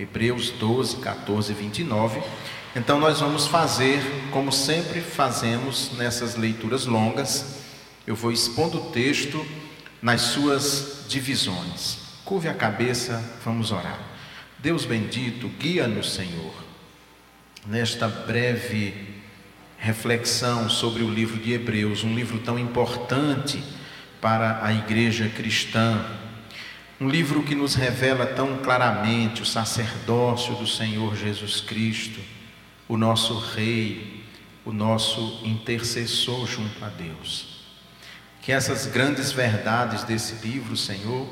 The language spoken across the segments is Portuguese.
Hebreus 12, 14 e 29. Então nós vamos fazer, como sempre fazemos nessas leituras longas, eu vou expondo o texto nas suas divisões. Curve a cabeça, vamos orar. Deus bendito, guia-nos, Senhor, nesta breve reflexão sobre o livro de Hebreus, um livro tão importante para a igreja cristã, um livro que nos revela tão claramente o sacerdócio do Senhor Jesus Cristo, o nosso Rei, o nosso intercessor junto a Deus. Que essas grandes verdades desse livro, Senhor,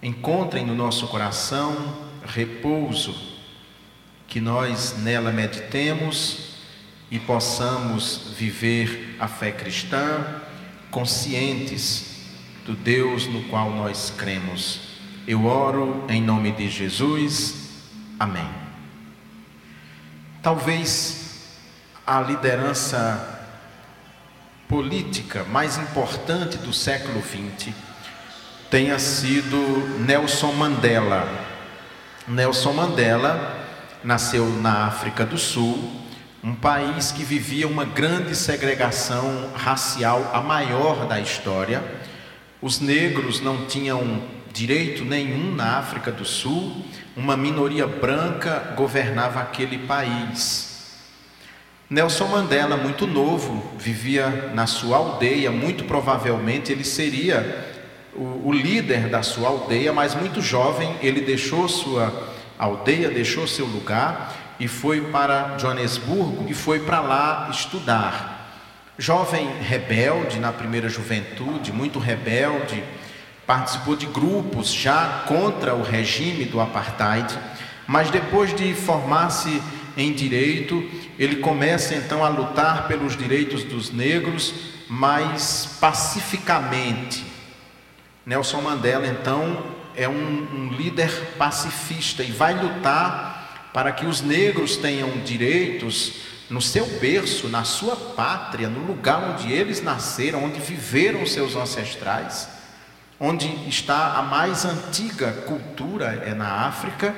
encontrem no nosso coração repouso, que nós nela meditemos e possamos viver a fé cristã conscientes do Deus no qual nós cremos. Eu oro em nome de Jesus. Amém. Talvez a liderança política mais importante do século XX tenha sido Nelson Mandela. Nelson Mandela nasceu na África do Sul, um país que vivia uma grande segregação racial, a maior da história. Os negros não tinham direito nenhum na África do Sul, uma minoria branca governava aquele país. Nelson Mandela, muito novo, vivia na sua aldeia, muito provavelmente ele seria o, o líder da sua aldeia, mas muito jovem, ele deixou sua aldeia, deixou seu lugar e foi para Joanesburgo e foi para lá estudar. Jovem rebelde na primeira juventude, muito rebelde, participou de grupos já contra o regime do apartheid, mas depois de formar-se em direito, ele começa então a lutar pelos direitos dos negros, mas pacificamente. Nelson Mandela então é um, um líder pacifista e vai lutar para que os negros tenham direitos no seu berço, na sua pátria, no lugar onde eles nasceram, onde viveram seus ancestrais, onde está a mais antiga cultura é na África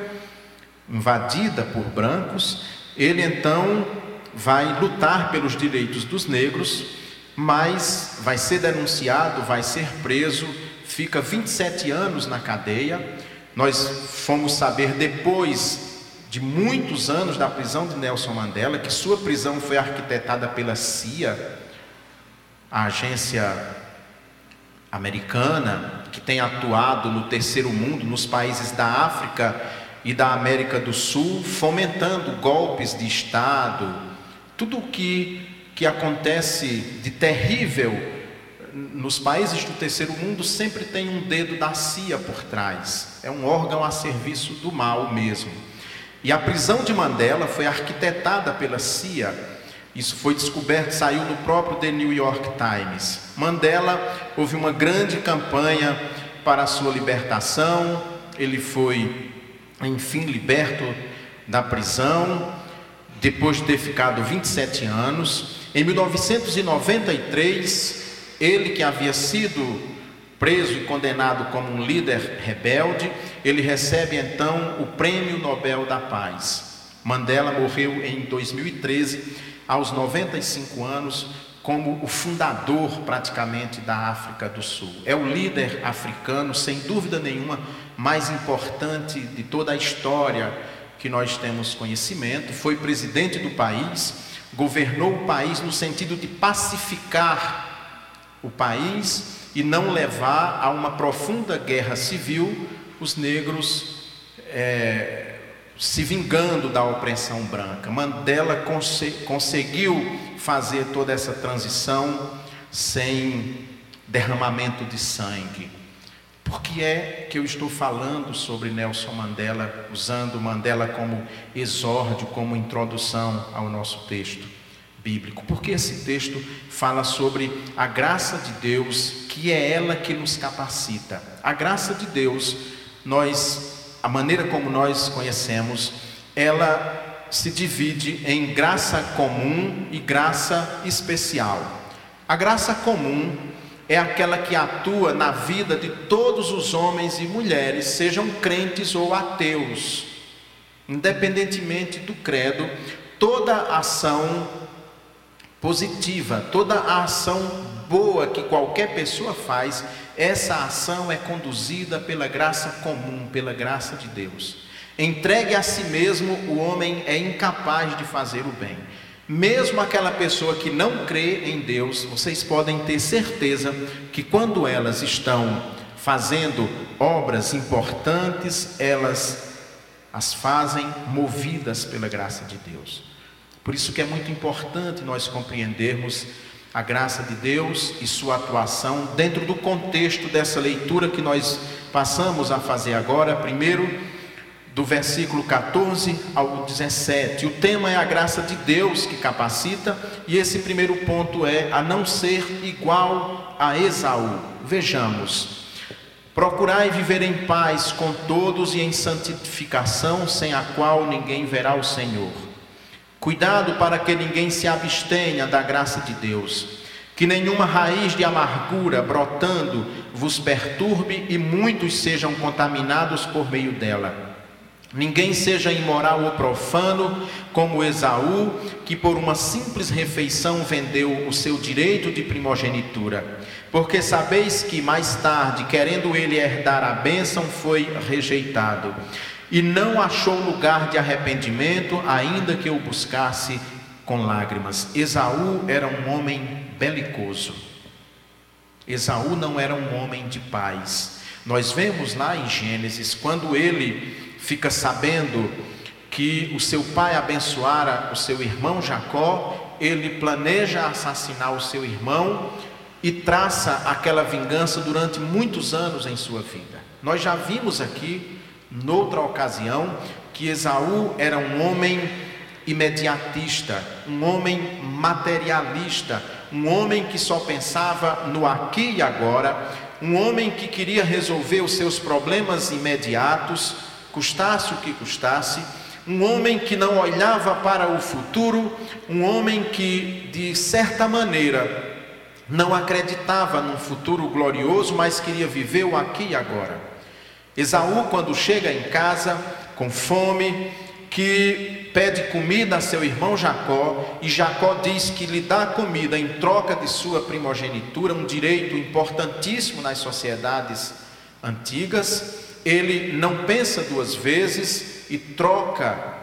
invadida por brancos, ele então vai lutar pelos direitos dos negros, mas vai ser denunciado, vai ser preso, fica 27 anos na cadeia. Nós fomos saber depois de muitos anos da prisão de Nelson Mandela que sua prisão foi arquitetada pela CIA, a agência americana que tem atuado no terceiro mundo, nos países da África e da América do Sul, fomentando golpes de Estado, tudo o que, que acontece de terrível nos países do terceiro mundo sempre tem um dedo da CIA por trás, é um órgão a serviço do mal mesmo. E a prisão de Mandela foi arquitetada pela CIA. Isso foi descoberto, saiu no próprio The New York Times. Mandela houve uma grande campanha para a sua libertação. Ele foi enfim liberto da prisão, depois de ter ficado 27 anos. Em 1993, ele que havia sido preso e condenado como um líder rebelde, ele recebe então o Prêmio Nobel da Paz. Mandela morreu em 2013, aos 95 anos, como o fundador praticamente da África do Sul. É o líder africano, sem dúvida nenhuma, mais importante de toda a história que nós temos conhecimento. Foi presidente do país, governou o país no sentido de pacificar o país e não levar a uma profunda guerra civil os negros é, se vingando da opressão branca. Mandela cons conseguiu fazer toda essa transição sem derramamento de sangue. Por que é que eu estou falando sobre Nelson Mandela, usando Mandela como exórdio, como introdução ao nosso texto bíblico? Porque esse texto fala sobre a graça de Deus, que é ela que nos capacita. A graça de Deus, nós, a maneira como nós conhecemos, ela se divide em graça comum e graça especial. A graça comum é aquela que atua na vida de todos os homens e mulheres, sejam crentes ou ateus. Independentemente do credo, toda ação positiva, toda a ação boa que qualquer pessoa faz, essa ação é conduzida pela graça comum, pela graça de Deus. Entregue a si mesmo, o homem é incapaz de fazer o bem. Mesmo aquela pessoa que não crê em Deus, vocês podem ter certeza que quando elas estão fazendo obras importantes, elas as fazem movidas pela graça de Deus. Por isso que é muito importante nós compreendermos a graça de Deus e sua atuação dentro do contexto dessa leitura que nós passamos a fazer agora, primeiro do versículo 14 ao 17. O tema é a graça de Deus que capacita, e esse primeiro ponto é a não ser igual a Esaú. Vejamos. Procurai viver em paz com todos e em santificação, sem a qual ninguém verá o Senhor. Cuidado para que ninguém se abstenha da graça de Deus, que nenhuma raiz de amargura brotando vos perturbe e muitos sejam contaminados por meio dela. Ninguém seja imoral ou profano, como Esaú, que por uma simples refeição vendeu o seu direito de primogenitura. Porque sabeis que mais tarde, querendo ele herdar a bênção, foi rejeitado. E não achou lugar de arrependimento, ainda que o buscasse com lágrimas. Esaú era um homem belicoso. Esaú não era um homem de paz. Nós vemos lá em Gênesis, quando ele fica sabendo que o seu pai abençoara o seu irmão Jacó, ele planeja assassinar o seu irmão e traça aquela vingança durante muitos anos em sua vida. Nós já vimos aqui, noutra ocasião, que Esaú era um homem imediatista, um homem materialista, um homem que só pensava no aqui e agora, um homem que queria resolver os seus problemas imediatos custasse o que custasse, um homem que não olhava para o futuro, um homem que, de certa maneira, não acreditava num futuro glorioso, mas queria viver o aqui e agora. Esaú, quando chega em casa, com fome, que pede comida a seu irmão Jacó, e Jacó diz que lhe dá comida em troca de sua primogenitura, um direito importantíssimo nas sociedades antigas ele não pensa duas vezes e troca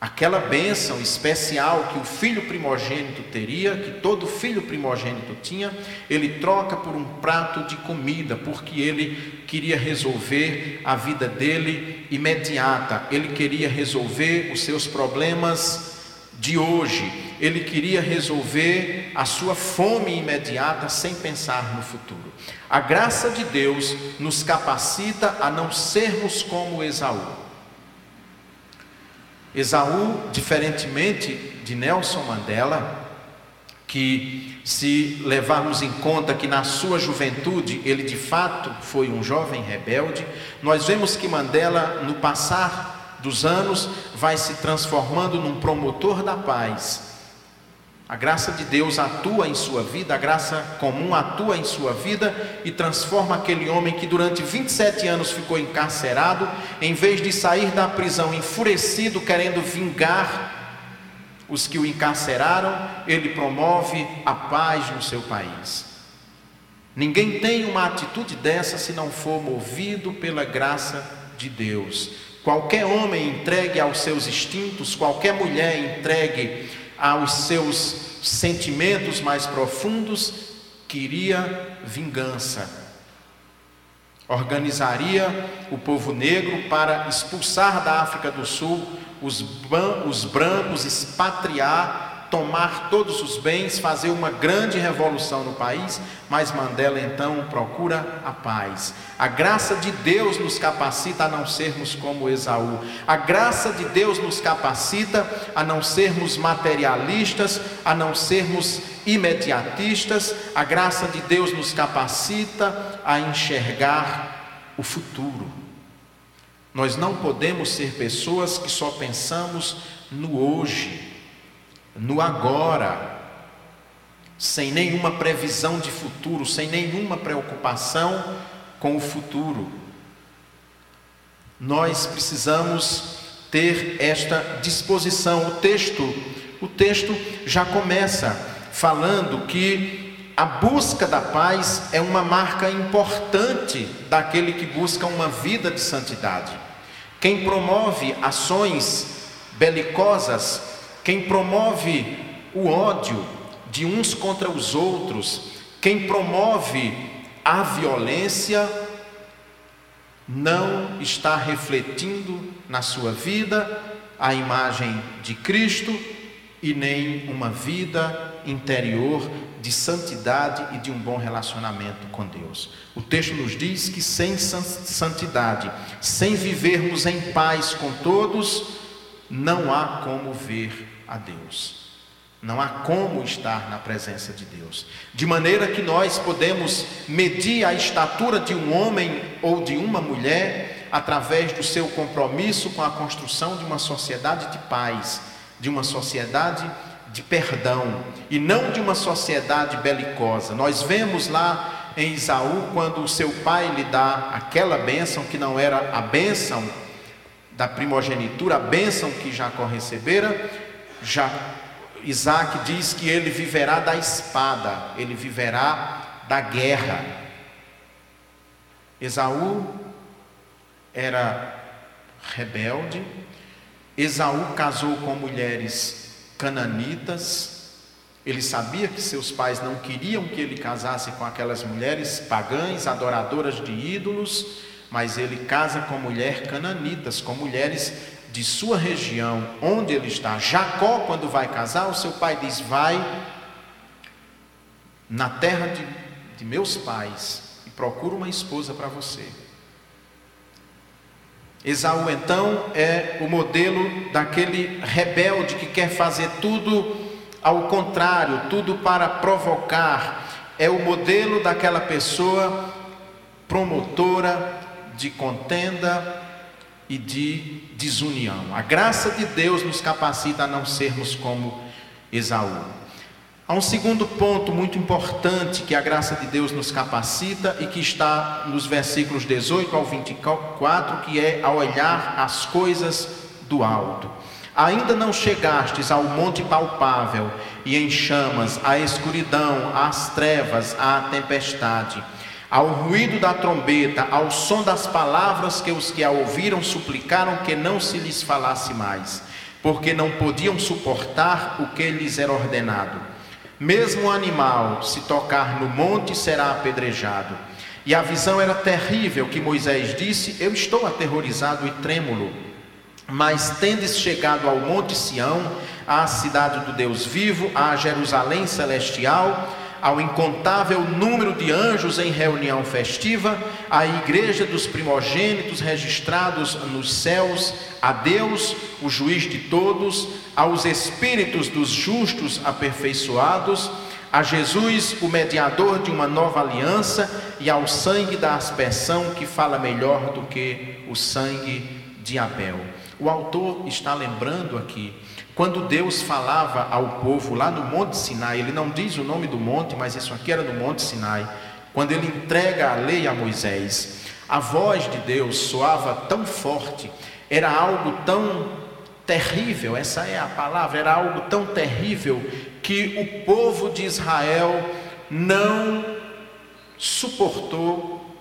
aquela bênção especial que o filho primogênito teria, que todo filho primogênito tinha, ele troca por um prato de comida, porque ele queria resolver a vida dele imediata, ele queria resolver os seus problemas de hoje, ele queria resolver a sua fome imediata sem pensar no futuro. A graça de Deus nos capacita a não sermos como Esaú. Esaú, diferentemente de Nelson Mandela, que se levarmos em conta que na sua juventude ele de fato foi um jovem rebelde, nós vemos que Mandela, no passar dos anos, vai se transformando num promotor da paz a graça de Deus atua em sua vida, a graça comum atua em sua vida e transforma aquele homem que durante 27 anos ficou encarcerado, em vez de sair da prisão enfurecido, querendo vingar os que o encarceraram, ele promove a paz no seu país. Ninguém tem uma atitude dessa se não for movido pela graça de Deus. Qualquer homem entregue aos seus instintos, qualquer mulher entregue aos seus sentimentos mais profundos, queria vingança. Organizaria o povo negro para expulsar da África do Sul os, os brancos, expatriar tomar todos os bens, fazer uma grande revolução no país, mas Mandela então procura a paz. A graça de Deus nos capacita a não sermos como Esaú. A graça de Deus nos capacita a não sermos materialistas, a não sermos imediatistas. A graça de Deus nos capacita a enxergar o futuro. Nós não podemos ser pessoas que só pensamos no hoje no agora, sem nenhuma previsão de futuro, sem nenhuma preocupação com o futuro. Nós precisamos ter esta disposição. O texto, o texto já começa falando que a busca da paz é uma marca importante daquele que busca uma vida de santidade. Quem promove ações belicosas, quem promove o ódio de uns contra os outros, quem promove a violência, não está refletindo na sua vida a imagem de Cristo e nem uma vida interior de santidade e de um bom relacionamento com Deus. O texto nos diz que sem santidade, sem vivermos em paz com todos, não há como ver a Deus. Não há como estar na presença de Deus. De maneira que nós podemos medir a estatura de um homem ou de uma mulher através do seu compromisso com a construção de uma sociedade de paz, de uma sociedade de perdão e não de uma sociedade belicosa. Nós vemos lá em Isaú quando o seu pai lhe dá aquela bênção que não era a bênção da primogenitura, a bênção que Jacó recebera, já Isaac diz que ele viverá da espada, ele viverá da guerra. Esaú era rebelde, Esaú casou com mulheres cananitas, ele sabia que seus pais não queriam que ele casasse com aquelas mulheres pagãs, adoradoras de ídolos, mas ele casa com mulheres cananitas, com mulheres de sua região, onde ele está. Jacó, quando vai casar, o seu pai diz: Vai na terra de, de meus pais e procura uma esposa para você. Esaú, então, é o modelo daquele rebelde que quer fazer tudo ao contrário, tudo para provocar. É o modelo daquela pessoa promotora de contenda, e de desunião. A graça de Deus nos capacita a não sermos como Esaú. Há um segundo ponto muito importante que a graça de Deus nos capacita e que está nos versículos 18 ao 24, que é a olhar as coisas do alto. Ainda não chegastes ao monte palpável e em chamas, à escuridão, às trevas, à tempestade ao ruído da trombeta, ao som das palavras que os que a ouviram suplicaram que não se lhes falasse mais, porque não podiam suportar o que lhes era ordenado. Mesmo o animal, se tocar no monte, será apedrejado. E a visão era terrível que Moisés disse: Eu estou aterrorizado e trêmulo. Mas tendes chegado ao monte Sião, à cidade do Deus vivo, à Jerusalém celestial, ao incontável número de anjos em reunião festiva, à igreja dos primogênitos registrados nos céus, a Deus, o juiz de todos, aos espíritos dos justos aperfeiçoados, a Jesus, o mediador de uma nova aliança, e ao sangue da aspersão que fala melhor do que o sangue de Abel. O autor está lembrando aqui quando Deus falava ao povo lá no Monte Sinai, ele não diz o nome do monte, mas isso aqui era no Monte Sinai. Quando ele entrega a lei a Moisés, a voz de Deus soava tão forte, era algo tão terrível, essa é a palavra, era algo tão terrível que o povo de Israel não suportou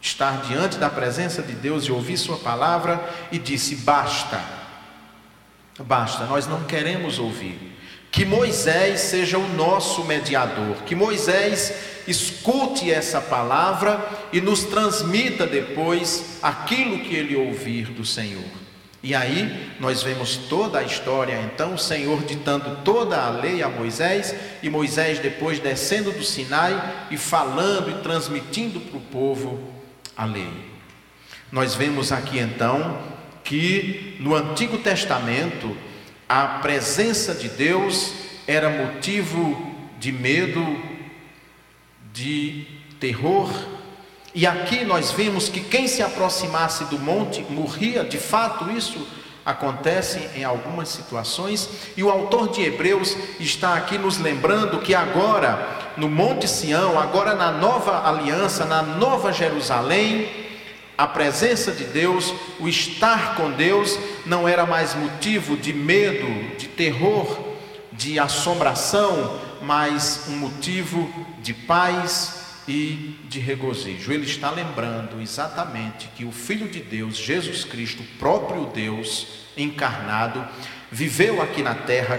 estar diante da presença de Deus e ouvir Sua palavra e disse: basta Basta, nós não queremos ouvir. Que Moisés seja o nosso mediador, que Moisés escute essa palavra e nos transmita depois aquilo que ele ouvir do Senhor. E aí nós vemos toda a história, então o Senhor ditando toda a lei a Moisés, e Moisés depois descendo do Sinai e falando e transmitindo para o povo a lei. Nós vemos aqui então que no Antigo Testamento a presença de Deus era motivo de medo, de terror, e aqui nós vimos que quem se aproximasse do monte morria, de fato isso acontece em algumas situações, e o autor de Hebreus está aqui nos lembrando que agora, no Monte Sião, agora na nova aliança, na nova Jerusalém, A presença de Deus, o estar com Deus, não era mais motivo de medo, de terror, de assombração, mas um motivo de paz e de regozijo. Ele está lembrando exatamente que o Filho de Deus, Jesus Cristo, o próprio Deus encarnado, viveu aqui na terra,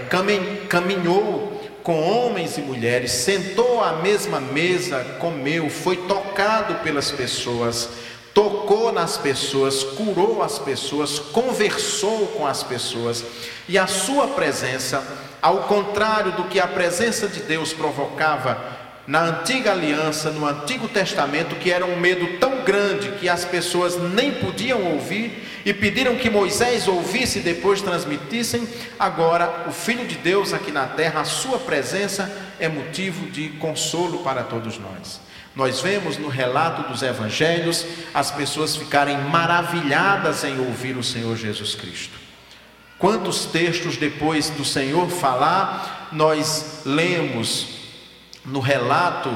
caminhou com homens e mulheres, sentou à mesma mesa, comeu, foi tocado pelas pessoas, tocou nas pessoas, curou as pessoas, conversou com as pessoas, e a sua presença, ao contrário do que a presença de Deus provocava na antiga aliança, no Antigo Testamento, que era um medo tão grande que as pessoas nem podiam ouvir e pediram que Moisés ouvisse e depois transmitissem. Agora, o Filho de Deus aqui na terra, a sua presença é motivo de consolo para todos nós. Nós vemos no relato dos evangelhos as pessoas ficarem maravilhadas em ouvir o Senhor Jesus Cristo. Quantos textos depois do Senhor falar, nós lemos no relato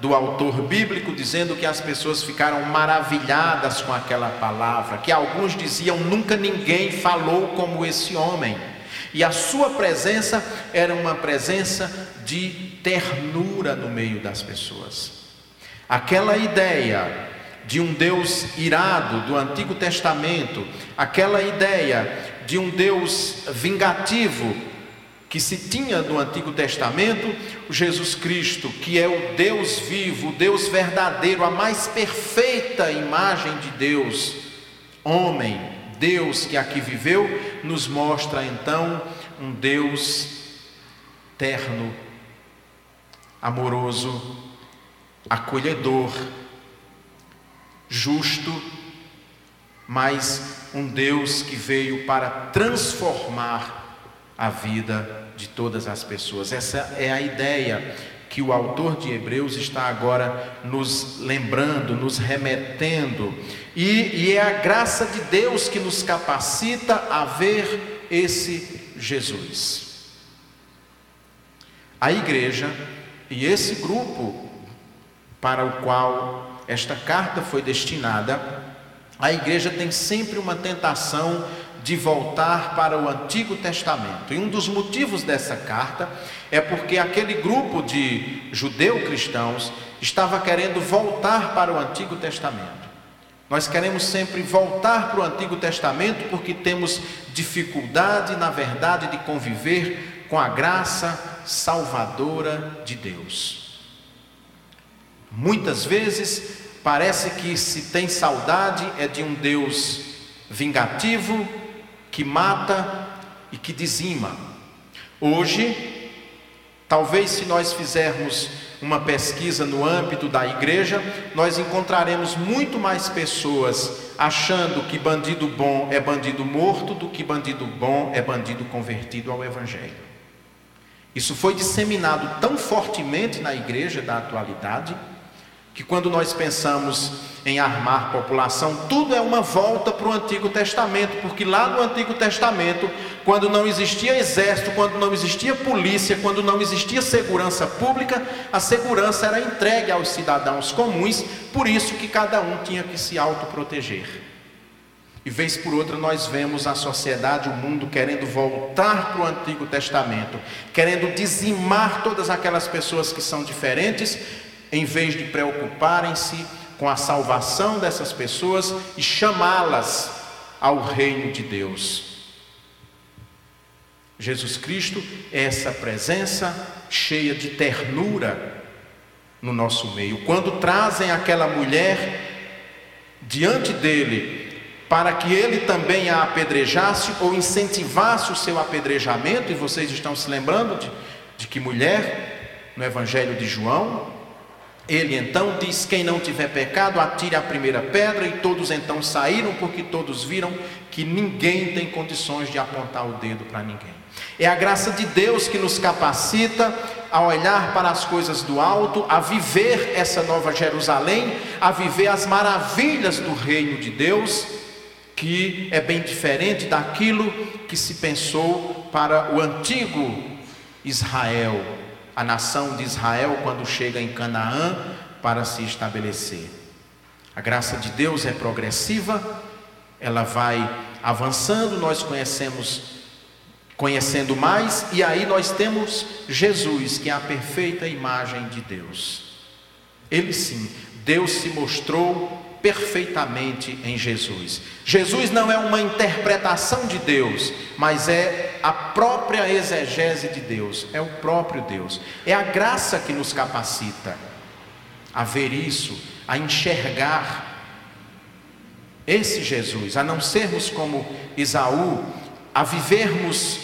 do autor bíblico, dizendo que as pessoas ficaram maravilhadas com aquela palavra, que alguns diziam: nunca ninguém falou como esse homem. E a sua presença era uma presença de ternura no meio das pessoas. Aquela ideia de um Deus irado do Antigo Testamento, aquela ideia de um Deus vingativo que se tinha no Antigo Testamento, Jesus Cristo, que é o Deus vivo, o Deus verdadeiro, a mais perfeita imagem de Deus, homem, Deus que aqui viveu, nos mostra então um Deus terno, amoroso, acolhedor, justo, mas um Deus que veio para transformar a vida de todas as pessoas. Essa é a ideia que o autor de Hebreus está agora nos lembrando, nos remetendo, e, e é a graça de Deus que nos capacita a ver esse Jesus. A igreja e esse grupo para o qual esta carta foi destinada, a igreja tem sempre uma tentação de voltar para o Antigo Testamento. E um dos motivos dessa carta é porque aquele grupo de judeu-cristãos estava querendo voltar para o Antigo Testamento. Nós queremos sempre voltar para o Antigo Testamento porque temos dificuldade, na verdade, de conviver com a graça salvadora de Deus. Muitas vezes parece que se tem saudade é de um Deus vingativo, que mata e que dizima. Hoje, talvez se nós fizermos uma pesquisa no âmbito da igreja, nós encontraremos muito mais pessoas achando que bandido bom é bandido morto do que bandido bom é bandido convertido ao Evangelho. Isso foi disseminado tão fortemente na igreja da atualidade que quando nós pensamos em armar população, tudo é uma volta para o Antigo Testamento, porque lá no Antigo Testamento, quando não existia exército, quando não existia polícia, quando não existia segurança pública, a segurança era entregue aos cidadãos comuns, por isso que cada um tinha que se autoproteger. E vez por outra nós vemos a sociedade, o mundo querendo voltar para o Antigo Testamento, querendo dizimar todas aquelas pessoas que são diferentes, em vez de preocuparem-se com a salvação dessas pessoas e chamá-las ao reino de Deus. Jesus Cristo é essa presença cheia de ternura no nosso meio. Quando trazem aquela mulher diante dele para que ele também a apedrejasse ou incentivasse o seu apedrejamento, e vocês estão se lembrando de, de que mulher no Evangelho de João, ele então diz: Quem não tiver pecado, atire a primeira pedra. E todos então saíram, porque todos viram que ninguém tem condições de apontar o dedo para ninguém. É a graça de Deus que nos capacita a olhar para as coisas do alto, a viver essa nova Jerusalém, a viver as maravilhas do reino de Deus, que é bem diferente daquilo que se pensou para o antigo Israel a nação de Israel quando chega em Canaã para se estabelecer. A graça de Deus é progressiva, ela vai avançando, nós conhecemos conhecendo mais, e aí nós temos Jesus, que é a perfeita imagem de Deus. Ele sim, Deus se mostrou perfeitamente em Jesus. Jesus não é uma interpretação de Deus, mas é a própria exegese de Deus, é o próprio Deus. É a graça que nos capacita a ver isso, a enxergar esse Jesus, a não sermos como Isaú, a vivermos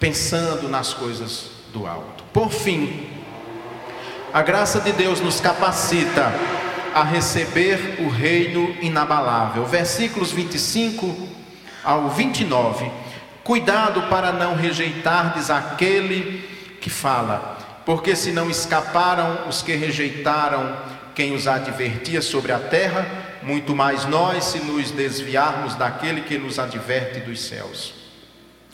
pensando nas coisas do alto. Por fim, a graça de Deus nos capacita a receber o reino inabalável. Versículos 25 ao 29. Cuidado para não rejeitardes aquele que fala, porque se não escaparam os que rejeitaram quem os advertia sobre a terra, muito mais nós se nos desviarmos daquele que nos adverte dos céus.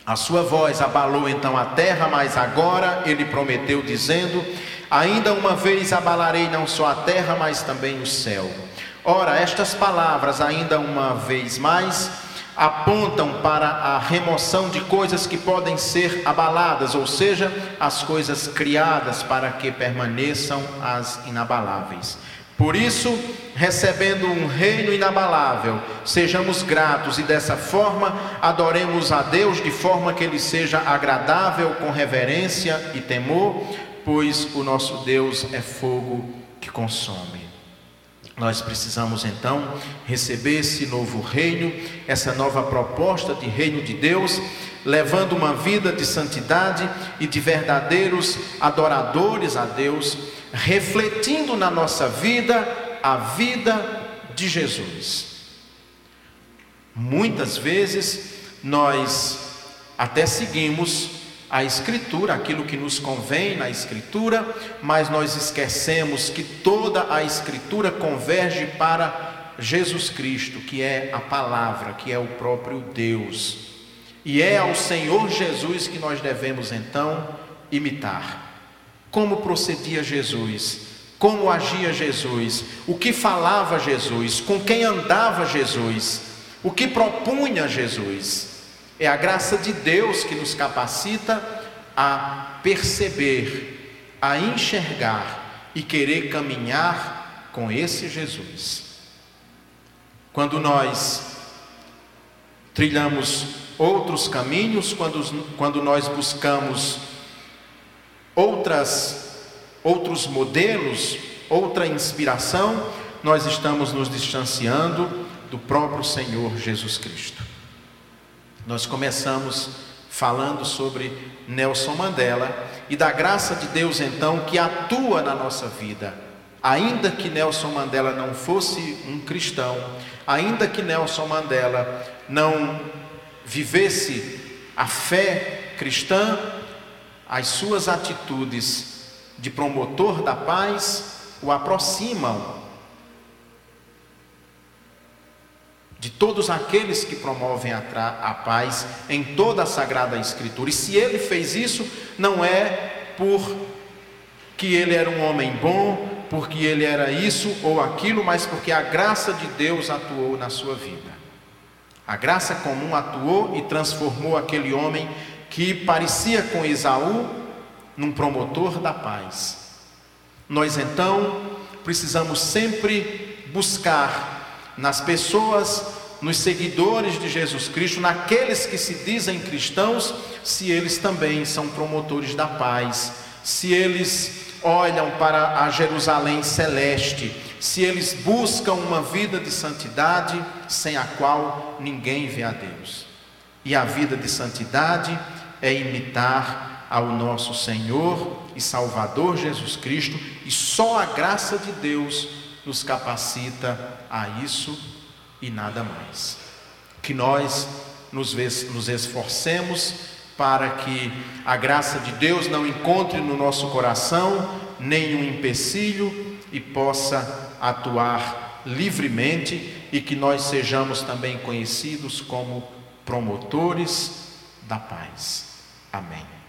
A sua voz abalou então a terra, mas agora ele prometeu, dizendo: Ainda uma vez abalarei não só a terra, mas também o céu. Ora, estas palavras, ainda uma vez mais, apontam para a remoção de coisas que podem ser abaladas, ou seja, as coisas criadas para que permaneçam as inabaláveis. Por isso, recebendo um reino inabalável, sejamos gratos e dessa forma adoremos a Deus de forma que Ele seja agradável, com reverência e temor, pois o nosso Deus é fogo que consome. Nós precisamos então receber esse novo reino, essa nova proposta de reino de Deus, levando uma vida de santidade e de verdadeiros adoradores a Deus refletindo na nossa vida a vida de Jesus. Muitas vezes nós até seguimos a Escritura, aquilo que nos convém na Escritura, mas nós esquecemos que toda a Escritura converge para Jesus Cristo, que é a palavra, que é o próprio Deus. E é ao Senhor Jesus que nós devemos então imitar. Como procedia Jesus, como agia Jesus, o que falava Jesus, com quem andava Jesus, o que propunha Jesus. É a graça de Deus que nos capacita a perceber, a enxergar e querer caminhar com esse Jesus. Quando nós trilhamos outros caminhos, quando, quando nós buscamos outras, outros modelos, outra inspiração, nós estamos nos distanciando do próprio Senhor Jesus Cristo. Nós começamos falando sobre Nelson Mandela e da graça de Deus então que atua na nossa vida. Ainda que Nelson Mandela não fosse um cristão, ainda que Nelson Mandela não vivesse a fé cristã, as suas atitudes de promotor da paz o aproximam de todos aqueles que promovem a, paz em toda a Sagrada Escritura. E se ele fez isso, não é por que ele era um homem bom, porque ele era isso ou aquilo, mas porque a graça de Deus atuou na sua vida. A graça comum atuou e transformou aquele homem que parecia com Esaú num promotor da paz. Nós então precisamos sempre buscar nas pessoas, nos seguidores de Jesus Cristo, naqueles que se dizem cristãos, se eles também são promotores da paz, se eles olham para a Jerusalém celeste, se eles buscam uma vida de santidade sem a qual ninguém vê a Deus. E a vida de santidade é imitar ao nosso Senhor e Salvador Jesus Cristo, e só a graça de Deus nos capacita a isso e nada mais. Que nós nos, esforcemos para que a graça de Deus não encontre no nosso coração nenhum empecilho e possa atuar livremente e que nós sejamos também conhecidos como promotores da paz. Amém.